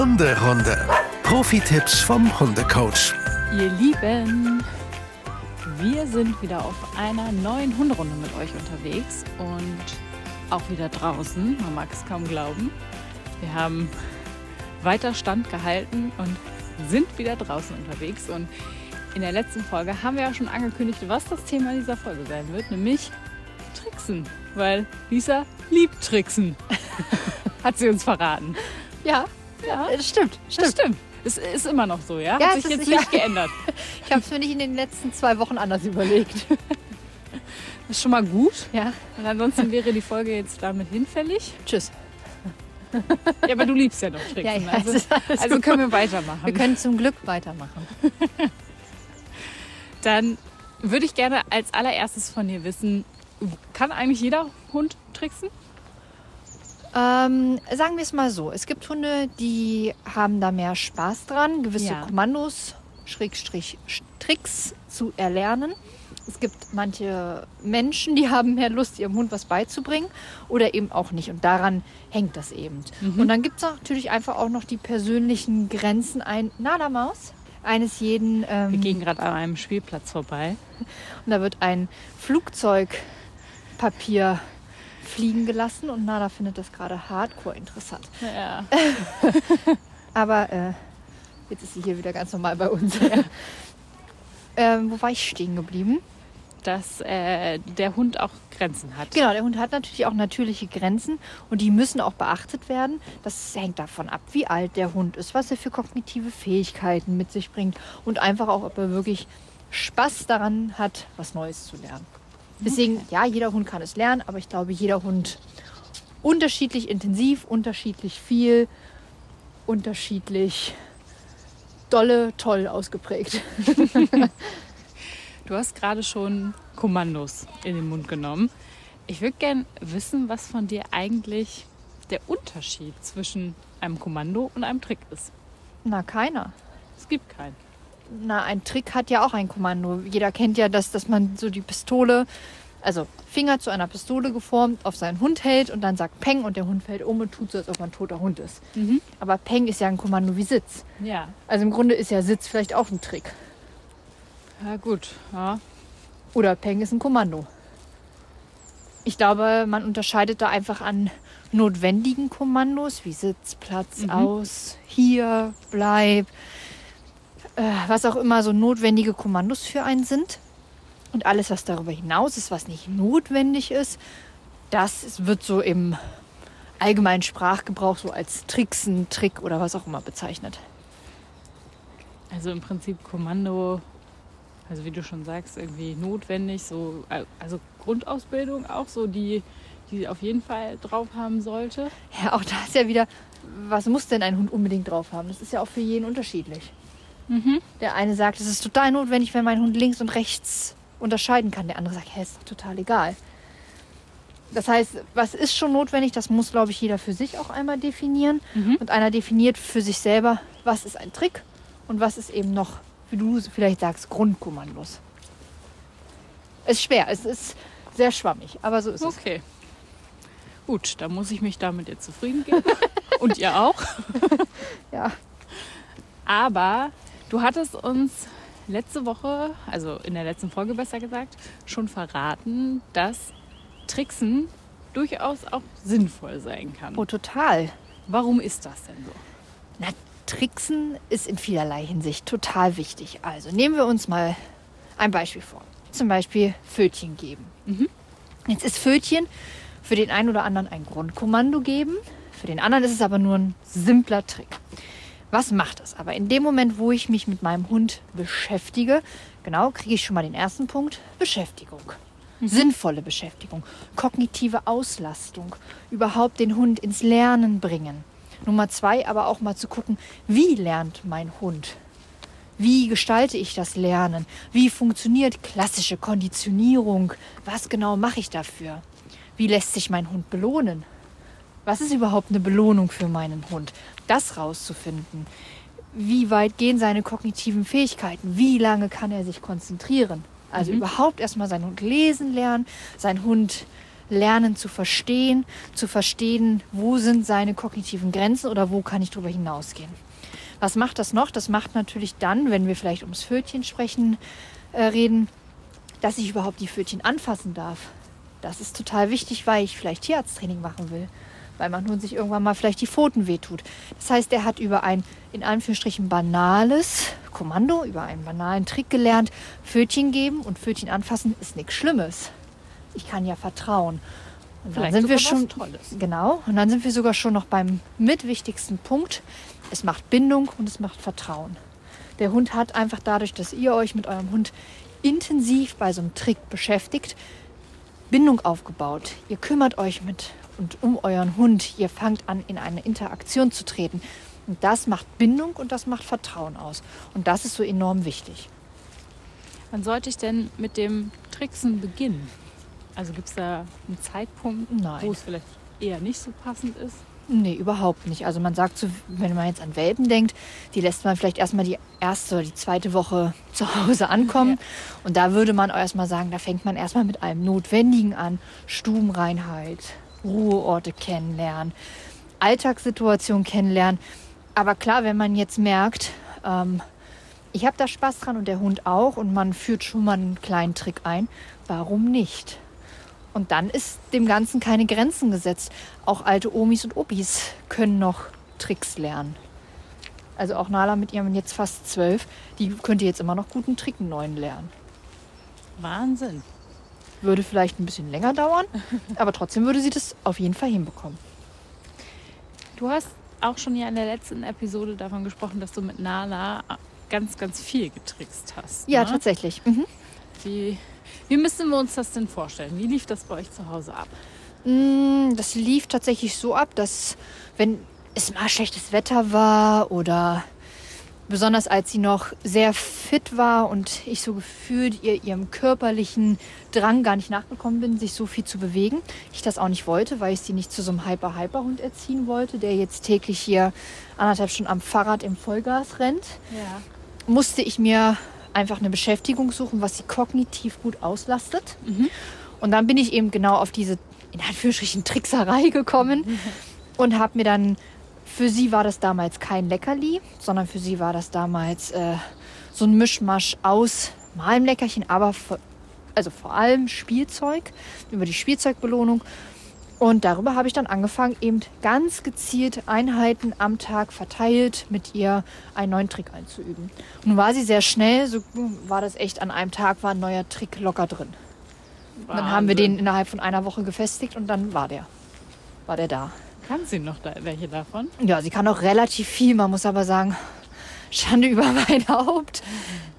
Hunderunde. Profi-Tipps vom Hundecoach. Ihr Lieben, wir sind wieder auf einer neuen Hunderunde mit euch unterwegs und auch wieder draußen. Man mag es kaum glauben. Wir haben weiter Stand gehalten und sind wieder draußen unterwegs. Und in der letzten Folge haben wir ja schon angekündigt, was das Thema dieser Folge sein wird, nämlich Tricksen. Weil Lisa liebt Tricksen, hat sie uns verraten. Ja, ja, das stimmt. stimmt. Das stimmt. Es ist immer noch so, ja? Ja, Hat es sich ist- jetzt ja. nicht geändert. Ich habe es mir nicht in den letzten zwei Wochen anders überlegt. Das ist schon mal gut. Ja, Und ansonsten wäre die Folge jetzt damit hinfällig. tschüss. Ja, aber du liebst ja noch Tricksen. Ja, ja, also, ist alles also gut. können wir weitermachen. Wir können zum Glück weitermachen. Dann würde ich gerne als allererstes von dir wissen, kann eigentlich jeder Hund tricksen? Ähm, sagen wir es mal so. Es gibt Hunde, die haben da mehr Spaß dran, gewisse Ja. Kommandos, Schrägstrich Tricks zu erlernen. Es gibt manche Menschen, die haben mehr Lust, ihrem Hund was beizubringen oder eben auch nicht. Und daran hängt das eben. Und dann gibt es natürlich einfach auch noch die persönlichen Grenzen ein Nada-Maus eines jeden. Ähm, Wir gehen gerade an einem Spielplatz vorbei. Und da wird ein Flugzeugpapier fliegen gelassen und Nada findet das gerade hardcore interessant. Ja. Aber äh, jetzt ist sie hier wieder ganz normal bei uns. ähm, wo war ich stehen geblieben? Dass äh, der Hund auch Grenzen hat. Genau, der Hund hat natürlich auch natürliche Grenzen und die müssen auch beachtet werden. Das hängt davon ab, wie alt der Hund ist, was er für kognitive Fähigkeiten mit sich bringt und einfach auch, ob er wirklich Spaß daran hat, was Neues zu lernen. Deswegen, ja, jeder Hund kann es lernen, aber ich glaube, jeder Hund unterschiedlich intensiv, unterschiedlich viel, unterschiedlich dolle, toll ausgeprägt. Du hast gerade schon Kommandos in den Mund genommen. Ich würde gerne wissen, was von dir eigentlich der Unterschied zwischen einem Kommando und einem Trick ist. Na, keiner. Es gibt keinen. Na, ein Trick hat ja auch ein Kommando. Jeder kennt ja das, dass man so die Pistole, also Finger zu einer Pistole geformt, auf seinen Hund hält und dann sagt Peng und der Hund fällt um und tut so, als ob man ein toter Hund ist. Mhm. Aber Peng ist ja ein Kommando wie Sitz. Ja. Also im Grunde ist ja Sitz vielleicht auch ein Trick. Ja, gut. Ja. Oder Peng ist ein Kommando. Ich glaube, man unterscheidet da einfach an notwendigen Kommandos wie Sitz, Platz, Mhm. aus, hier, bleib, äh, was auch immer so notwendige Kommandos für einen sind. Und alles, was darüber hinaus ist, was nicht notwendig ist, das wird so im allgemeinen Sprachgebrauch so als Tricksen, Trick oder was auch immer bezeichnet. Also im Prinzip Kommando, also wie du schon sagst, irgendwie notwendig, so, also Grundausbildung auch so, die, die auf jeden Fall drauf haben sollte. Ja, auch da ist ja wieder, was muss denn ein Hund unbedingt drauf haben? Das ist ja auch für jeden unterschiedlich. Mhm. Der eine sagt, es ist total notwendig, wenn mein Hund links und rechts unterscheiden kann. Der andere sagt, hä, ist doch total egal. Das heißt, was ist schon notwendig, das muss, glaube ich, jeder für sich auch einmal definieren. Mhm. Und einer definiert für sich selber, was ist ein Trick und was ist eben noch, wie du vielleicht sagst, Grundkommandos. Ist schwer, es ist sehr schwammig, aber so ist es. Okay. Gut, dann muss ich mich damit jetzt zufrieden geben. Und ihr auch. Ja. Aber du hattest uns letzte Woche, also in der letzten Folge besser gesagt, schon verraten, dass Tricksen durchaus auch sinnvoll sein kann. Oh, total. Warum ist das denn so? Na, Tricksen ist in vielerlei Hinsicht total wichtig. Also nehmen wir uns mal ein Beispiel vor. Zum Beispiel Pfötchen geben. Jetzt ist Pfötchen für den einen oder anderen ein Grundkommando geben. Für den anderen ist es aber nur ein simpler Trick. Was macht das aber? In dem Moment, wo ich mich mit meinem Hund beschäftige, genau, kriege ich schon mal den ersten Punkt, Beschäftigung. Sinnvolle Beschäftigung, kognitive Auslastung, überhaupt den Hund ins Lernen bringen. Nummer zwei, aber auch mal zu gucken, wie lernt mein Hund? Wie gestalte ich das Lernen? Wie funktioniert klassische Konditionierung? Was genau mache ich dafür? Wie lässt sich mein Hund belohnen? Was ist überhaupt eine Belohnung für meinen Hund? Das rauszufinden. Wie weit gehen seine kognitiven Fähigkeiten? Wie lange kann er sich konzentrieren? Also überhaupt erstmal seinen Hund lesen lernen, seinen Hund lernen zu verstehen, zu verstehen, wo sind seine kognitiven Grenzen oder wo kann ich darüber hinausgehen. Was macht das noch? Das macht natürlich dann, wenn wir vielleicht ums Pfötchen sprechen, äh, reden, dass ich überhaupt die Pfötchen anfassen darf. Das ist total wichtig, weil ich vielleicht Tierarzttraining machen will. Weil man nun sich irgendwann mal vielleicht die Pfoten wehtut. Das heißt, er hat über ein in Anführungsstrichen banales Kommando, über einen banalen Trick gelernt. Pfötchen geben und Pfötchen anfassen ist nichts Schlimmes. Ich kann ja vertrauen. Und dann Vielleicht sind wir schon genau. Und dann sind wir sogar schon noch beim mitwichtigsten Punkt. Es macht Bindung und es macht Vertrauen. Der Hund hat einfach dadurch, dass ihr euch mit eurem Hund intensiv bei so einem Trick beschäftigt, Bindung aufgebaut. Ihr kümmert euch mit und um euren Hund. Ihr fangt an, in eine Interaktion zu treten. Und das macht Bindung und das macht Vertrauen aus. Und das ist so enorm wichtig. Wann sollte ich denn mit dem Tricksen beginnen? Also gibt es da einen Zeitpunkt, Nein. wo es vielleicht eher nicht so passend ist? Nee, überhaupt nicht. Also man sagt so, wenn man jetzt an Welpen denkt, die lässt man vielleicht erstmal die erste oder die zweite Woche zu Hause ankommen. Und da würde man erstmal sagen, da fängt man erstmal mit allem Notwendigen an. Stubenreinheit, Ruheorte kennenlernen, Alltagssituationen kennenlernen. Aber klar, wenn man jetzt merkt, ähm, ich habe da Spaß dran und der Hund auch und man führt schon mal einen kleinen Trick ein, warum nicht? Und dann ist dem Ganzen keine Grenzen gesetzt. Auch alte Omis und Opis können noch Tricks lernen. Also auch Nala mit ihrem jetzt fast zwölf, die könnte jetzt immer noch guten Trick neuen lernen. Wahnsinn. Würde vielleicht ein bisschen länger dauern, aber trotzdem würde sie das auf jeden Fall hinbekommen. Du hast auch schon ja in der letzten Episode davon gesprochen, dass du mit Nala ganz, ganz viel getrickst hast. Ja, ne? tatsächlich. Mhm. Wie, wie müssen wir uns das denn vorstellen? Wie lief das bei euch zu Hause ab? Mm, Das lief tatsächlich so ab, dass wenn es mal schlechtes Wetter war oder besonders als sie noch sehr fit war und ich so gefühlt ihr ihrem körperlichen Drang gar nicht nachgekommen bin, sich so viel zu bewegen. Ich das auch nicht wollte, weil ich sie nicht zu so einem Hyper-Hyper-Hund erziehen wollte, der jetzt täglich hier anderthalb Stunden am Fahrrad im Vollgas rennt Ja. musste ich mir einfach eine Beschäftigung suchen, was sie kognitiv gut auslastet. Und dann bin ich eben genau auf diese, in Anführungsstrichen, Trickserei gekommen und habe mir dann, für sie war das damals kein Leckerli, sondern für sie war das damals äh, so ein Mischmasch aus mal ein Leckerchen, aber also vor allem Spielzeug, über die Spielzeugbelohnung. Und darüber habe ich dann angefangen, eben ganz gezielt Einheiten am Tag verteilt mit ihr einen neuen Trick einzuüben. Nun war sie sehr schnell, so war das echt an einem Tag, war ein neuer Trick locker drin. Und dann haben wir den innerhalb von einer Woche gefestigt und dann war der. War der da. Kann sie noch da, welche davon? Ja, sie kann auch relativ viel, man muss aber sagen, Schande über mein Haupt.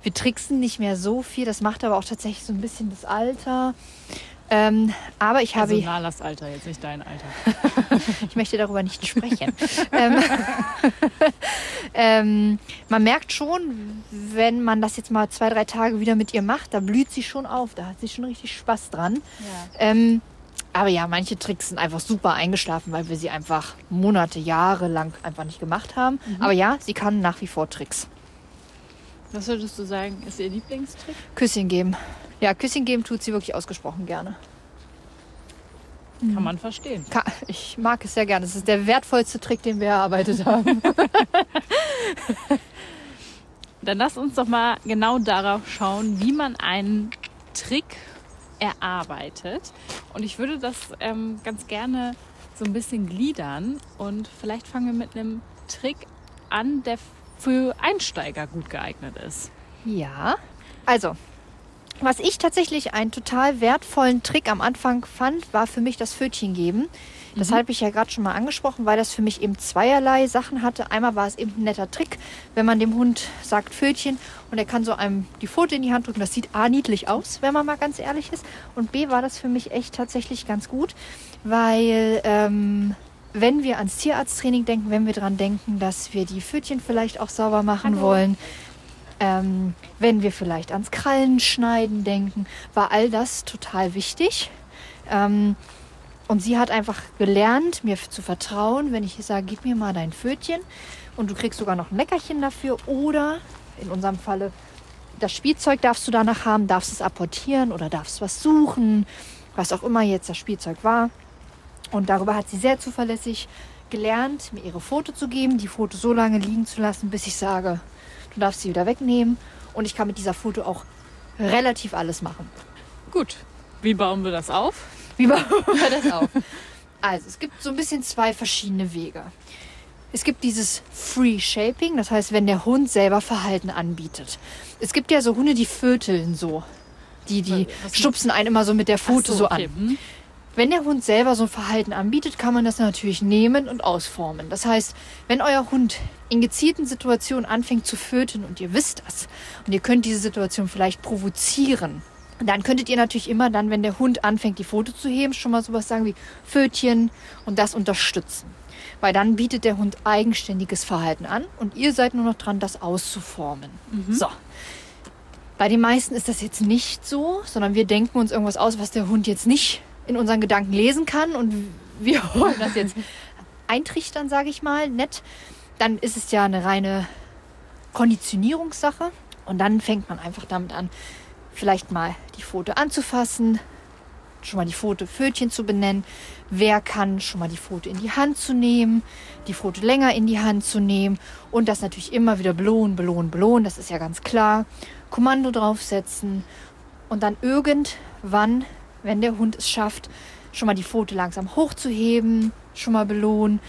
Wir tricksen nicht mehr so viel, das macht aber auch tatsächlich so ein bisschen das Alter. Ähm, aber ich habe. Also Nalas Alter, jetzt nicht dein Alter. Ich möchte darüber nicht sprechen. ähm, ähm, man merkt schon, wenn man das jetzt mal zwei, drei Tage wieder mit ihr macht, da blüht sie schon auf. Da hat sie schon richtig Spaß dran. Ja. Ähm, aber ja, manche Tricks sind einfach super eingeschlafen, weil wir sie einfach Monate, Jahre lang einfach nicht gemacht haben. Aber ja, sie kann nach wie vor Tricks. Was würdest du sagen, ist ihr Lieblingstrick? Küsschen geben. Ja, Küsschen geben tut sie wirklich ausgesprochen gerne. Kann man verstehen. Ka- Ich mag es sehr gerne. Es ist der wertvollste Trick, den wir erarbeitet haben. Dann lass uns doch mal genau darauf schauen, wie man einen Trick erarbeitet. Und ich würde das ähm, ganz gerne so ein bisschen gliedern. Und vielleicht fangen wir mit einem Trick an, der für Einsteiger gut geeignet ist. Ja, also, was ich tatsächlich einen total wertvollen Trick am Anfang fand, war für mich das Pfötchen geben. Das habe ich ja gerade schon mal angesprochen, weil das für mich eben zweierlei Sachen hatte. Einmal war es eben ein netter Trick, wenn man dem Hund sagt Pfötchen und er kann so einem die Pfote in die Hand drücken. Das sieht A niedlich aus, wenn man mal ganz ehrlich ist. Und B war das für mich echt tatsächlich ganz gut, weil ähm, wenn wir ans Tierarzttraining denken, wenn wir daran denken, dass wir die Pfötchen vielleicht auch sauber machen Hallo. wollen, ähm, wenn wir vielleicht ans Krallenschneiden denken, war all das total wichtig. Ähm, und sie hat einfach gelernt, mir zu vertrauen, wenn ich sage, gib mir mal dein Pfötchen und du kriegst sogar noch ein Leckerchen dafür oder in unserem Falle das Spielzeug darfst du danach haben, darfst es apportieren oder darfst was suchen was auch immer jetzt das Spielzeug war. Und darüber hat sie sehr zuverlässig gelernt, mir ihre Foto zu geben, die Foto so lange liegen zu lassen, bis ich sage, du darfst sie wieder wegnehmen. Und ich kann mit dieser Foto auch relativ alles machen. Gut. Wie bauen wir das auf? Wie bauen wir das auf? Also, es gibt so ein bisschen zwei verschiedene Wege. Es gibt dieses Free Shaping, das heißt, wenn der Hund selber Verhalten anbietet. Es gibt ja so Hunde, die vöteln so. Die, die Was- stupsen einen immer so mit der Ach so, okay. an. Wenn der Hund selber so ein Verhalten anbietet, kann man das natürlich nehmen und ausformen. Das heißt, wenn euer Hund in gezielten Situationen anfängt zu föteln und ihr wisst das und ihr könnt diese Situation vielleicht provozieren, dann könntet ihr natürlich immer dann, wenn der Hund anfängt, die Foto zu heben, schon mal sowas sagen wie Fötchen und das unterstützen. Weil dann bietet der Hund eigenständiges Verhalten an und ihr seid nur noch dran, das auszuformen. So. Bei den meisten ist das jetzt nicht so, sondern wir denken uns irgendwas aus, was der Hund jetzt nicht in unseren Gedanken lesen kann und wir wollen das jetzt eintrichtern, sage ich mal, nett. Dann ist es ja eine reine Konditionierungssache und dann fängt man einfach damit an, vielleicht mal die Pfote anzufassen, schon mal die Pfote Pfötchen zu benennen. Wer kann schon mal die Pfote in die Hand zu nehmen, die Pfote länger in die Hand zu nehmen und das natürlich immer wieder belohnen, belohnen, belohnen, das ist ja ganz klar. Kommando draufsetzen und dann irgendwann, wenn der Hund es schafft, schon mal die Pfote langsam hochzuheben, schon mal belohnen,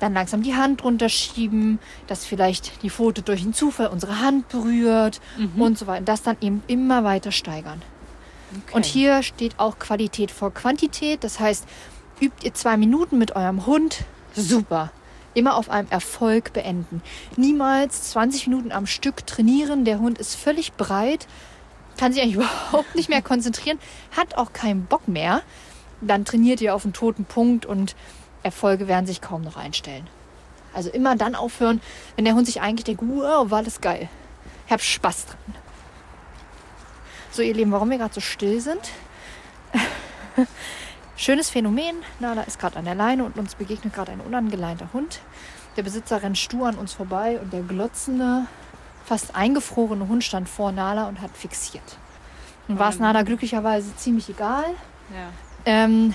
dann langsam die Hand runterschieben, dass vielleicht die Pfote durch den Zufall unsere Hand berührt und so weiter. Das dann eben immer weiter steigern. Okay. Und hier steht auch Qualität vor Quantität. Das heißt, übt ihr zwei Minuten mit eurem Hund, super. Immer auf einem Erfolg beenden. Niemals 20 Minuten am Stück trainieren. Der Hund ist völlig breit, kann sich eigentlich überhaupt nicht mehr konzentrieren, hat auch keinen Bock mehr. Dann trainiert ihr auf einen toten Punkt und Erfolge werden sich kaum noch einstellen. Also immer dann aufhören, wenn der Hund sich eigentlich denkt, wow, war das geil. Ich habe Spaß dran. So, ihr Lieben, warum wir gerade so still sind. Schönes Phänomen. Nala ist gerade an der Leine und uns begegnet gerade ein unangeleinter Hund. Der Besitzer rennt stur an uns vorbei und der glotzende, fast eingefrorene Hund stand vor Nala und hat fixiert. Nun war es Nala glücklicherweise ziemlich egal. ja. Ähm,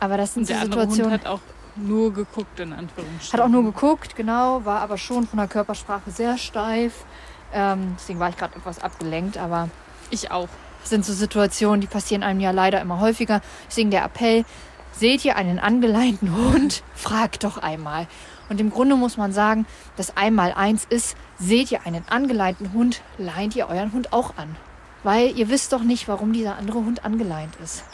aber das sind Und so andere Hund Situationen. hat auch nur geguckt, in Anführungsstrichen. Hat auch nur geguckt, genau, war aber schon von der Körpersprache sehr steif. Ähm, deswegen war ich gerade etwas abgelenkt, aber Ich auch. das sind so Situationen, die passieren einem ja leider immer häufiger. Deswegen der Appell, seht ihr einen angeleinten Hund, fragt doch einmal. Und im Grunde muss man sagen, das einmal eins ist, seht ihr einen angeleinten Hund, leint ihr euren Hund auch an. Weil ihr wisst doch nicht, warum dieser andere Hund angeleint ist.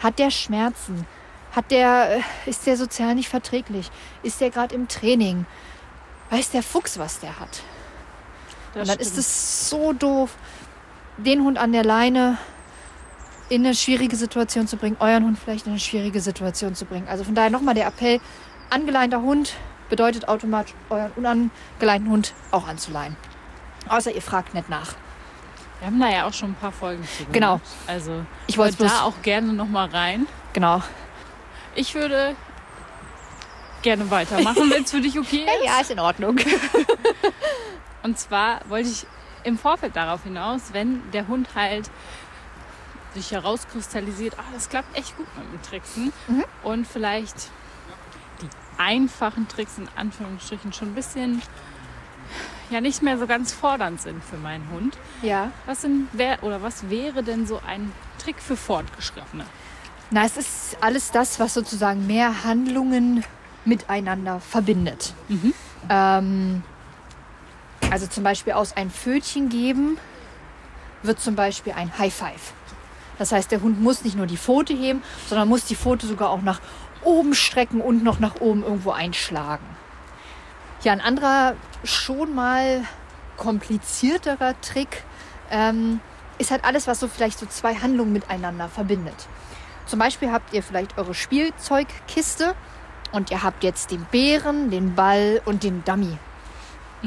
Hat der Schmerzen? Hat der, äh, ist der sozial nicht verträglich? Ist der gerade im Training? Weiß der Fuchs, was der hat? Das Und dann stimmt. ist es so doof, den Hund an der Leine in eine schwierige Situation zu bringen, euren Hund vielleicht in eine schwierige Situation zu bringen. Also von daher nochmal der Appell, angeleinter Hund bedeutet automatisch euren unangeleinten Hund auch anzuleihen. Außer ihr fragt nicht nach. Wir haben da ja auch schon ein paar Folgen zu gemacht. Genau. Also Ich wollte bloß, da auch gerne noch mal rein. genau. Ich würde gerne weitermachen, wenn es für dich okay ist. Ja, ist in Ordnung. Und zwar wollte ich im Vorfeld darauf hinaus, wenn der Hund halt sich herauskristallisiert, ah, das klappt echt gut mit dem Tricksen Mhm. und vielleicht einfachen Tricks in Anführungsstrichen schon ein bisschen ja nicht mehr so ganz fordernd sind für meinen Hund. Ja. Was sind, wer, oder was wäre denn so ein Trick für Fortgeschrittene? Na, es ist alles das, was sozusagen mehr Handlungen miteinander verbindet. Mhm. Ähm, also zum Beispiel aus ein Pfötchen geben wird zum Beispiel ein High Five. Das heißt, der Hund muss nicht nur die Pfote heben, sondern muss die Pfote sogar auch nach oben strecken und noch nach oben irgendwo einschlagen. Ja, ein anderer schon mal komplizierterer Trick ähm, ist halt alles, was so vielleicht so zwei Handlungen miteinander verbindet. Zum Beispiel habt ihr vielleicht eure Spielzeugkiste und ihr habt jetzt den Bären, den Ball und den Dummy.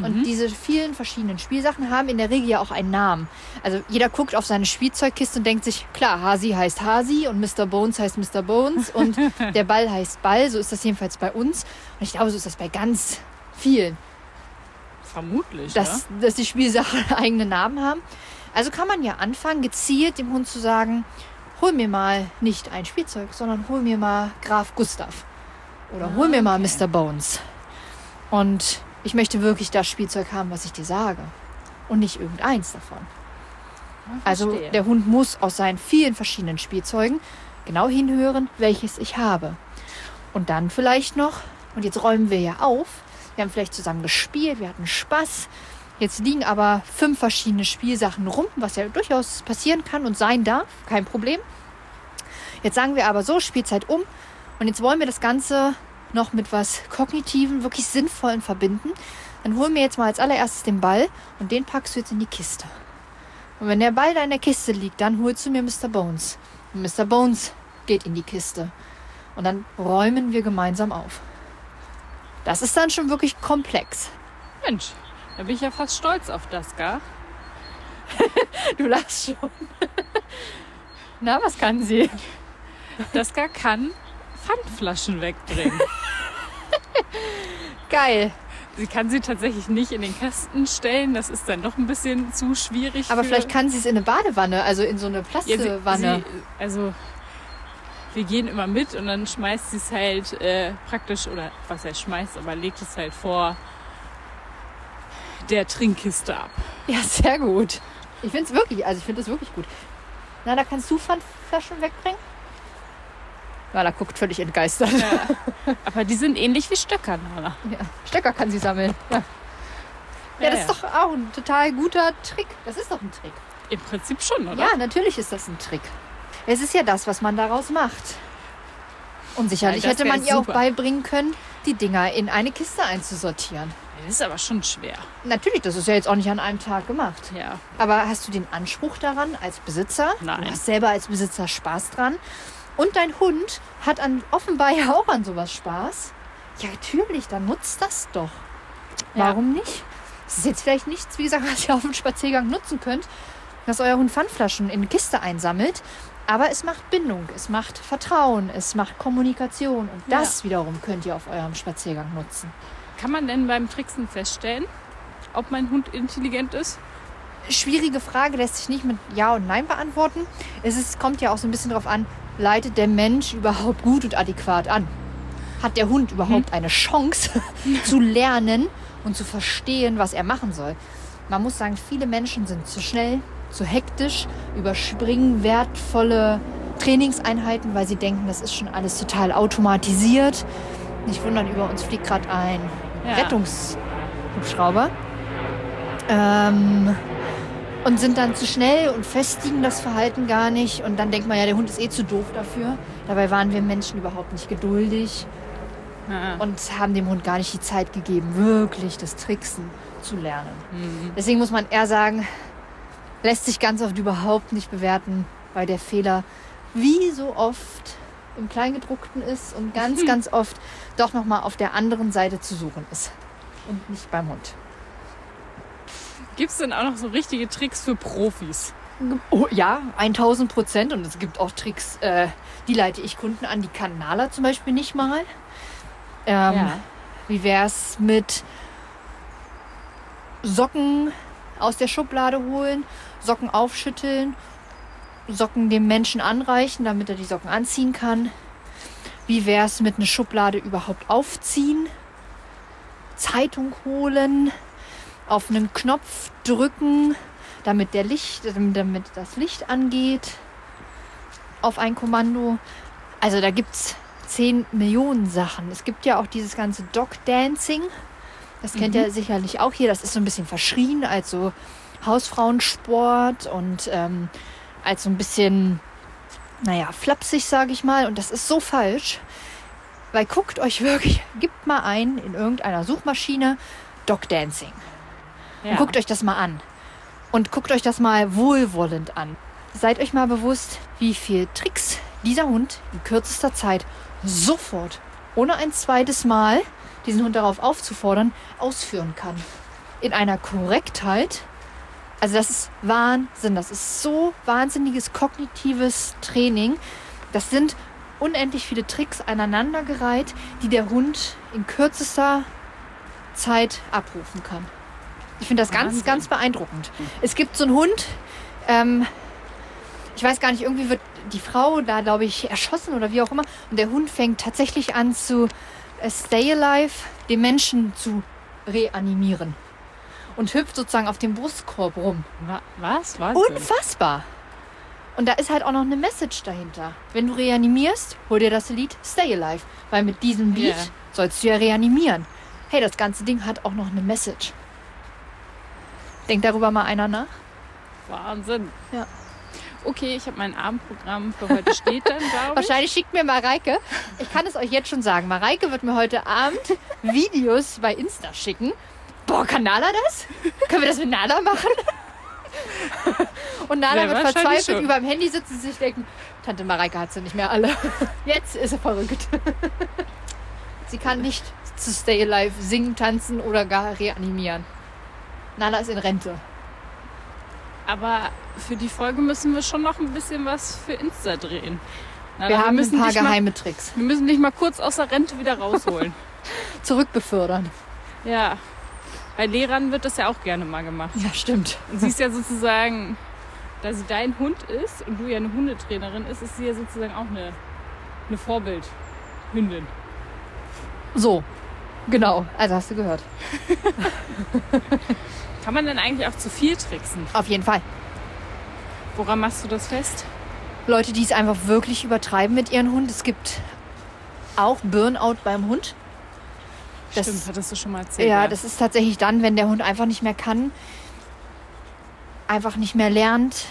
Und diese vielen verschiedenen Spielsachen haben in der Regel ja auch einen Namen. Also jeder guckt auf seine Spielzeugkiste und denkt sich, klar, Hasi heißt Hasi und Mr. Bones heißt Mr. Bones und der Ball heißt Ball. So ist das jedenfalls bei uns. Und ich glaube, so ist das bei ganz vielen, Vermutlich, dass, dass die Spielsachen eigene Namen haben. Also kann man ja anfangen, gezielt dem Hund zu sagen, hol mir mal nicht ein Spielzeug, sondern hol mir mal Graf Gustav. Oder hol mir mal okay. Mr. Bones. Und ich möchte wirklich das Spielzeug haben, was ich dir sage. Und nicht irgendeins davon. Also Verstehe. der Hund muss aus seinen vielen verschiedenen Spielzeugen genau hinhören, welches ich habe. Und dann vielleicht noch, und jetzt räumen wir ja auf, wir haben vielleicht zusammen gespielt, wir hatten Spaß. Jetzt liegen aber fünf verschiedene Spielsachen rum, was ja durchaus passieren kann und sein darf, kein Problem. Jetzt sagen wir aber so, Spielzeit um. Und jetzt wollen wir das Ganze noch mit was Kognitiven, wirklich Sinnvollen verbinden. Dann holen wir jetzt mal als allererstes den Ball und den packst du jetzt in die Kiste. Und wenn der Ball da in der Kiste liegt, dann holst du mir Mr. Bones. Und Mr. Bones geht in die Kiste. Und dann räumen wir gemeinsam auf. Das ist dann schon wirklich komplex. Mensch, da bin ich ja fast stolz auf das, gar. Du lachst schon. Na, was kann sie? Daska kann Pfandflaschen wegbringen. Geil. Sie kann sie tatsächlich nicht in den Kasten stellen. Das ist dann doch ein bisschen zu schwierig. Aber vielleicht kann sie es in eine Badewanne, also in so eine Ja, Plastikwanne. sie, also wir gehen immer mit und dann schmeißt sie es halt äh, praktisch, oder was er schmeißt, aber legt es halt vor der Trinkkiste ab. Ja, sehr gut. Ich finde es wirklich, also ich finde es wirklich gut. Na, da kannst du Pfandflaschen wegbringen? Ja, da guckt völlig entgeistert. Ja. aber die sind ähnlich wie Stöcker, Nala. Ja. Stöcker kann sie sammeln. Ja. Ja, das ist doch auch ein total guter Trick. Das ist doch ein Trick. Im Prinzip schon, oder? Ja, natürlich ist das ein Trick. Es ist ja das, was man daraus macht. Und sicherlich Ja, hätte man ihr auch beibringen können, die Dinger in eine Kiste einzusortieren. Das ist aber schon schwer. Natürlich, das ist ja jetzt auch nicht an einem Tag gemacht. Ja. Aber hast du den Anspruch daran als Besitzer? Nein. Du hast selber als Besitzer Spaß dran. Und dein Hund hat an, offenbar ja auch an sowas Spaß. Ja, natürlich, dann nutzt das doch. Ja. Warum nicht? Das ist jetzt vielleicht nichts, wie gesagt, was ihr auf dem Spaziergang nutzen könnt, dass euer Hund Pfandflaschen in eine Kiste einsammelt. Aber es macht Bindung, es macht Vertrauen, es macht Kommunikation. Und Ja. das wiederum könnt ihr auf eurem Spaziergang nutzen. Kann man denn beim Tricksen feststellen, ob mein Hund intelligent ist? schwierige Frage, lässt sich nicht mit Ja und Nein beantworten. Es ist, kommt ja auch so ein bisschen darauf an, leitet der Mensch überhaupt gut und adäquat an? Hat der Hund überhaupt eine Chance zu lernen und zu verstehen, was er machen soll? Man muss sagen, viele Menschen sind zu schnell, zu hektisch, überspringen wertvolle Trainingseinheiten, weil sie denken, das ist schon alles total automatisiert. Nicht wundern, über uns fliegt gerade ein Ja. Rettungshubschrauber. Ähm, und sind dann zu schnell und festigen das Verhalten gar nicht. Und dann denkt man ja, der Hund ist eh zu doof dafür. Dabei waren wir Menschen überhaupt nicht geduldig Ja. und haben dem Hund gar nicht die Zeit gegeben, wirklich das Tricksen zu lernen. Deswegen muss man eher sagen, lässt sich ganz oft überhaupt nicht bewerten, weil der Fehler wie so oft im Kleingedruckten ist und ganz, ganz oft doch nochmal auf der anderen Seite zu suchen ist und nicht beim Hund. Gibt es denn auch noch so richtige Tricks für Profis? Oh, ja, 1000 Prozent. Und es gibt auch Tricks, äh, die leite ich Kunden an, die kann Nala zum Beispiel nicht mal. Ähm, Wie wäre es mit Socken aus der Schublade holen, Socken aufschütteln, Socken dem Menschen anreichen, damit er die Socken anziehen kann? Wie wäre es mit einer Schublade überhaupt aufziehen? Zeitung holen, auf einen Knopf drücken, damit der Licht, damit das Licht angeht auf ein Kommando. Also da gibt es 10 Millionen Sachen. Es gibt ja auch dieses ganze Dog Dancing. Das kennt ihr sicherlich auch hier. Das ist so ein bisschen verschrien als so Hausfrauensport und ähm, als so ein bisschen, naja, flapsig, sage ich mal. Und das ist so falsch. Weil guckt euch wirklich, gibt mal ein in irgendeiner Suchmaschine Dog Dancing. Ja. Guckt euch das mal an. Und guckt euch das mal wohlwollend an. Seid euch mal bewusst, wie viel Tricks dieser Hund in kürzester Zeit sofort, ohne ein zweites Mal diesen Hund darauf aufzufordern, ausführen kann. In einer Korrektheit. Also das ist Wahnsinn. Das ist so wahnsinniges kognitives Training. Das sind unendlich viele Tricks aneinandergereiht, die der Hund in kürzester Zeit abrufen kann. Ich finde das ganz, Wahnsinn. ganz beeindruckend. Es gibt so einen Hund, ähm, ich weiß gar nicht, irgendwie wird die Frau da, glaube ich, erschossen oder wie auch immer. Und der Hund fängt tatsächlich an zu äh, Stay Alive, den Menschen zu reanimieren. Und hüpft sozusagen auf dem Brustkorb rum. Wa was? Wahnsinn. Unfassbar. Und da ist halt auch noch eine Message dahinter. Wenn du reanimierst, hol dir das Lied Stay Alive. Weil mit diesem Beat Ja. sollst du ja reanimieren. Hey, das ganze Ding hat auch noch eine Message. Denkt darüber mal einer nach? Wahnsinn. Ja. Okay, ich habe mein Abendprogramm für heute steht dann, glaube ich. Wahrscheinlich schickt mir Mareike, ich kann es euch jetzt schon sagen, Mareike wird mir heute Abend Videos bei Insta schicken. Boah, kann Nala das? Können wir das mit Nala machen? Und Nala Ja, wird verzweifelt über dem Handy sitzen und sich denken, Tante Mareike hat sie nicht mehr alle. Jetzt ist sie verrückt. Sie kann nicht zu Stay Alive singen, tanzen oder gar reanimieren. Nala ist in Rente. Aber für die Folge müssen wir schon noch ein bisschen was für Insta drehen. Na, Wir haben ein paar dich mal, geheime Tricks. Wir müssen dich mal kurz aus der Rente wieder rausholen. Zurückbefördern. ja. Bei Lehrern wird das ja auch gerne mal gemacht. Ja, stimmt. Und sie ist ja sozusagen, da sie dein Hund ist und du ja eine Hundetrainerin ist, ist sie ja sozusagen auch eine, eine Vorbildhündin. So, genau. Also hast du gehört. Kann man denn eigentlich auch zu viel tricksen? Auf jeden Fall. Woran machst du das fest? Leute, die es einfach wirklich übertreiben mit ihren Hund. Es gibt auch Burnout beim Hund. Das- Stimmt, hattest du schon mal erzählt. Ja, das ist tatsächlich dann, wenn der Hund einfach nicht mehr kann, einfach nicht mehr lernt,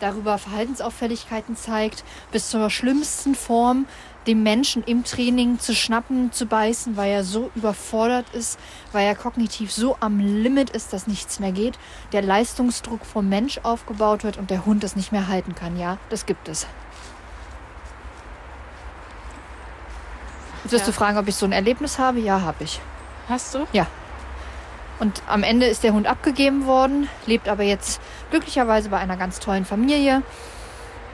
darüber Verhaltensauffälligkeiten zeigt, bis zur schlimmsten Form dem Menschen im Training zu schnappen, zu beißen, weil er so überfordert ist, weil er kognitiv so am Limit ist, dass nichts mehr geht, der Leistungsdruck vom Mensch aufgebaut wird und der Hund das nicht mehr halten kann. Ja, das gibt es. Jetzt wirst Ja. du fragen, ob ich so ein Erlebnis habe? Ja, habe ich. Hast du? Und am Ende ist der Hund abgegeben worden, lebt aber jetzt glücklicherweise bei einer ganz tollen Familie.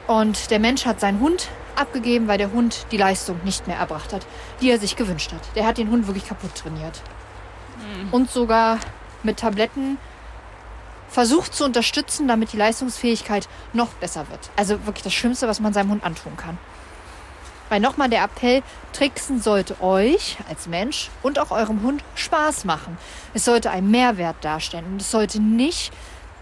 Und der Mensch hat seinen Hund abgegeben, weil der Hund die Leistung nicht mehr erbracht hat, die er sich gewünscht hat. Der hat den Hund wirklich kaputt trainiert. Und sogar mit Tabletten versucht zu unterstützen, damit die Leistungsfähigkeit noch besser wird. Also wirklich das Schlimmste, was man seinem Hund antun kann. Weil nochmal der Appell, Tricksen sollte euch als Mensch und auch eurem Hund Spaß machen. Es sollte einen Mehrwert darstellen. Und es sollte nicht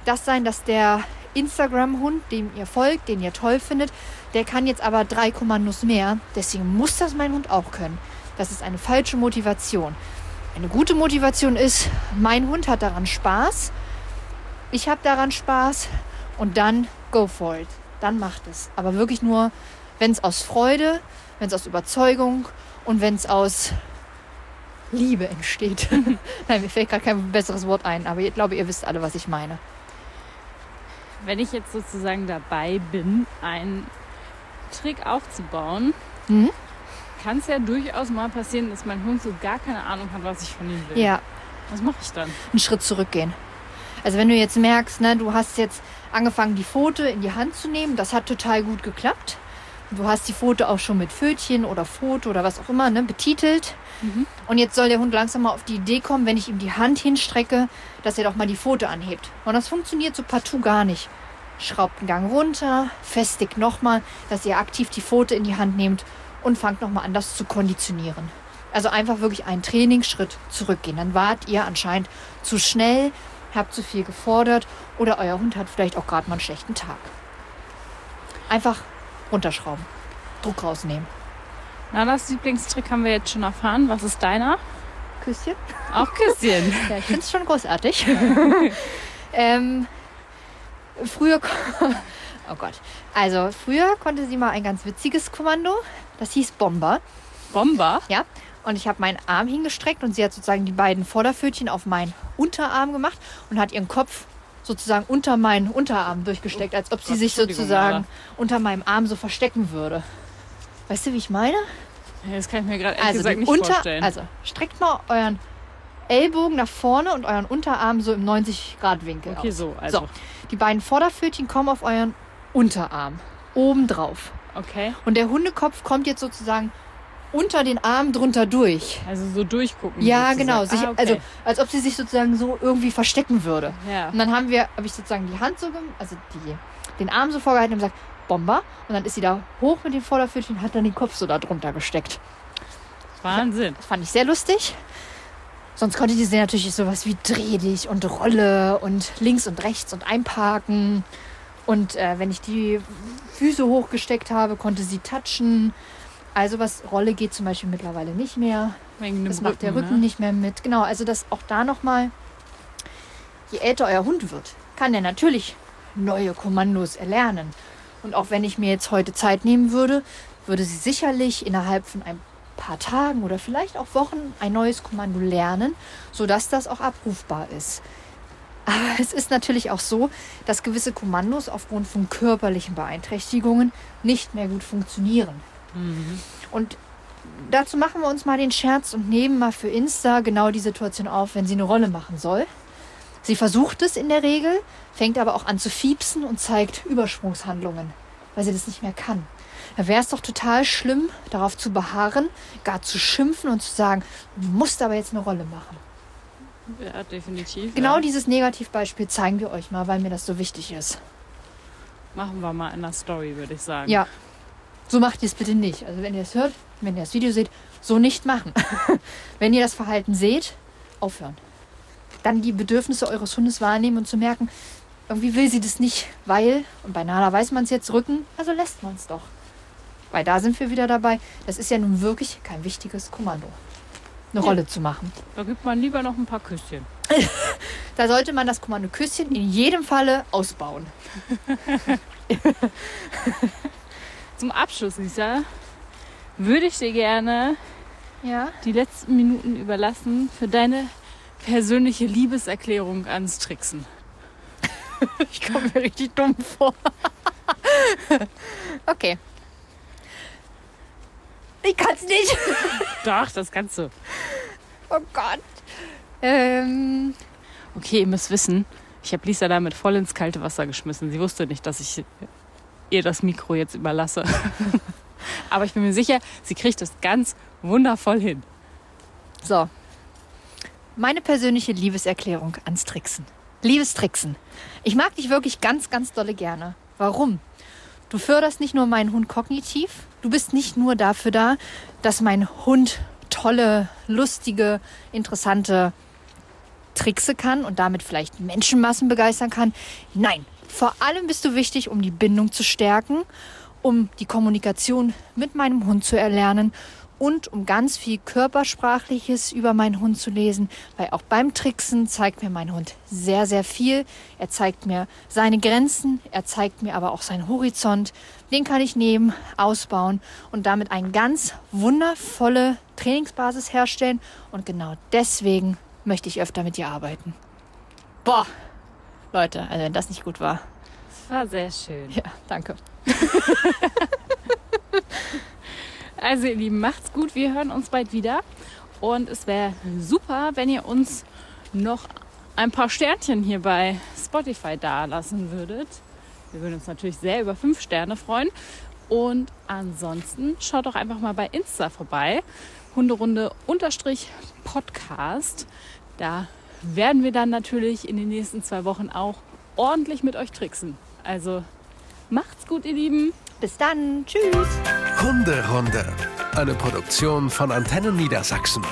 das sein, dass der Instagram-Hund, dem ihr folgt, den ihr toll findet, der kann jetzt aber drei Kommandos mehr. Deswegen muss das mein Hund auch können. Das ist eine falsche Motivation. Eine gute Motivation ist, mein Hund hat daran Spaß, ich habe daran Spaß und dann go for it. Dann macht es. Aber wirklich nur, wenn es aus Freude, wenn es aus Überzeugung und wenn es aus Liebe entsteht. Nein, mir fällt gerade kein besseres Wort ein, aber ich glaube, ihr wisst alle, was ich meine. Wenn ich jetzt sozusagen dabei bin, einen Trick aufzubauen, Mhm. kann es ja durchaus mal passieren, dass mein Hund so gar keine Ahnung hat, was ich von ihm will. Ja, Was mache ich dann? einen Schritt zurückgehen. Also wenn du jetzt merkst, ne, du hast jetzt angefangen, die Pfote in die Hand zu nehmen, das hat total gut geklappt. Du hast die Pfote auch schon mit Pfötchen oder Foto oder was auch immer ne, betitelt. Und jetzt soll der Hund langsam mal auf die Idee kommen, wenn ich ihm die Hand hinstrecke, dass er doch mal die Pfote anhebt. Und das funktioniert so partout gar nicht. Schraubt einen Gang runter, festigt nochmal, dass ihr aktiv die Pfote in die Hand nehmt und fangt nochmal an, das zu konditionieren. Also einfach wirklich einen Trainingsschritt zurückgehen. Dann wart ihr anscheinend zu schnell, habt zu viel gefordert oder euer Hund hat vielleicht auch gerade mal einen schlechten Tag. Einfach runterschrauben, Druck rausnehmen. Nanas Lieblingstrick haben wir jetzt schon erfahren. Was ist deiner? Küsschen. Auch Küsschen. Ja, ich finde es schon großartig. ähm, früher, oh Gott, also früher konnte sie mal ein ganz witziges Kommando. Das hieß Bomber. Bomber. Ja, und ich habe meinen Arm hingestreckt und sie hat sozusagen die beiden Vorderpfötchen auf meinen Unterarm gemacht und hat ihren Kopf sozusagen unter meinen Unterarm durchgesteckt, als ob sie sich sozusagen unter meinem Arm so verstecken würde. Weißt du, wie ich meine? Ja, Das kann ich mir gerade ehrlich Also, gesagt nicht unter, vorstellen. also streckt mal euren Ellbogen nach vorne und euren Unterarm so im 90-Grad-Winkel okay, aus. so. Also, So, die beiden Vorderpfötchen kommen auf euren Unterarm, oben drauf. okay. Und der Hundekopf kommt jetzt sozusagen unter den Arm drunter durch. Also so durchgucken. Ja, sozusagen. genau. Sich, ah, okay. Also als ob sie sich sozusagen so irgendwie verstecken würde. ja. Und dann haben wir, habe ich sozusagen die Hand so, also die, den Arm so vorgehalten und gesagt, Bomber. Und dann ist sie da hoch mit dem Vorderpfötchen, hat dann den Kopf so da drunter gesteckt. Wahnsinn. Das fand ich sehr lustig. Sonst konnte die sehen natürlich sowas wie dreh dich und Rolle und links und rechts und einparken. Und äh, wenn ich die Füße hochgesteckt habe, konnte sie touchen. Also was Rolle geht zum Beispiel mittlerweile nicht mehr. Wegen dem Das macht der Rücken ne? nicht mehr mit. Genau, also das auch da nochmal, je älter euer Hund wird, kann er natürlich neue Kommandos erlernen. Und auch wenn ich mir jetzt heute Zeit nehmen würde, würde sie sicherlich innerhalb von ein paar Tagen oder vielleicht auch Wochen ein neues Kommando lernen, sodass das auch abrufbar ist. Aber es ist natürlich auch so, dass gewisse Kommandos aufgrund von körperlichen Beeinträchtigungen nicht mehr gut funktionieren. Und dazu machen wir uns mal den Scherz und nehmen mal für Insta genau die Situation auf, wenn sie eine Rolle machen soll. Sie versucht es in der Regel, fängt aber auch an zu fiepsen und zeigt Übersprungshandlungen, weil sie das nicht mehr kann. Da wäre es doch total schlimm, darauf zu beharren, gar zu schimpfen und zu sagen, du musst aber jetzt eine Rolle machen. Ja, definitiv. Genau ja. dieses Negativbeispiel zeigen wir euch mal, weil mir das so wichtig ist. Machen wir mal in der Story, würde ich sagen. Ja, so macht ihr es bitte nicht. Also wenn ihr es hört, wenn ihr das Video seht, so nicht machen. wenn ihr das Verhalten seht, aufhören. Dann die Bedürfnisse eures Hundes wahrnehmen und zu merken, irgendwie will sie das nicht, weil, und bei Nala weiß man es jetzt, Rücken, also lässt man es doch. Weil da sind wir wieder dabei. Das ist ja nun wirklich kein wichtiges Kommando. Eine Ja. Rolle zu machen. Da gibt man lieber noch ein paar Küsschen. Da sollte man das Kommando Küsschen in jedem Falle ausbauen. Zum Abschluss, Lisa, würde ich dir gerne Ja. die letzten Minuten überlassen für deine persönliche Liebeserklärung ans Tricksen. Ich komme mir richtig dumm vor. okay. Ich kann's nicht. Doch, das kannst du. Oh Gott. Ähm, Okay, ihr müsst wissen, ich habe Lisa damit voll ins kalte Wasser geschmissen. Sie wusste nicht, dass ich ihr das Mikro jetzt überlasse. Aber ich bin mir sicher, sie kriegt das ganz wundervoll hin. so. Meine persönliche Liebeserklärung ans Tricksen. Liebes Tricksen. Ich mag dich wirklich ganz, ganz dolle gerne. Warum? Du förderst nicht nur meinen Hund kognitiv, du bist nicht nur dafür da, dass mein Hund tolle, lustige, interessante Trickse kann und damit vielleicht Menschenmassen begeistern kann. Nein, vor allem bist du wichtig, um die Bindung zu stärken, um die Kommunikation mit meinem Hund zu erlernen und um ganz viel Körpersprachliches über meinen Hund zu lesen, weil auch beim Tricksen zeigt mir mein Hund sehr, sehr viel. Er zeigt mir seine Grenzen, er zeigt mir aber auch seinen Horizont. Den kann ich nehmen, ausbauen und damit eine ganz wundervolle Trainingsbasis herstellen. Und genau deswegen möchte ich öfter mit dir arbeiten. Boah, Leute, also wenn das nicht gut war. Das war sehr schön. Ja, danke. Also ihr Lieben, macht's gut. Wir hören uns bald wieder. Und es wäre super, wenn ihr uns noch ein paar Sternchen hier bei Spotify da lassen würdet. Wir würden uns natürlich sehr über fünf Sterne freuen. Und ansonsten schaut doch einfach mal bei Insta vorbei. Hunderunde unterstrich Podcast. Da werden wir dann natürlich in den nächsten zwei Wochen auch ordentlich mit euch tricksen. Also macht's gut, ihr Lieben. Bis dann. Tschüss. Hunderunde. Eine Produktion von Antennen Niedersachsen.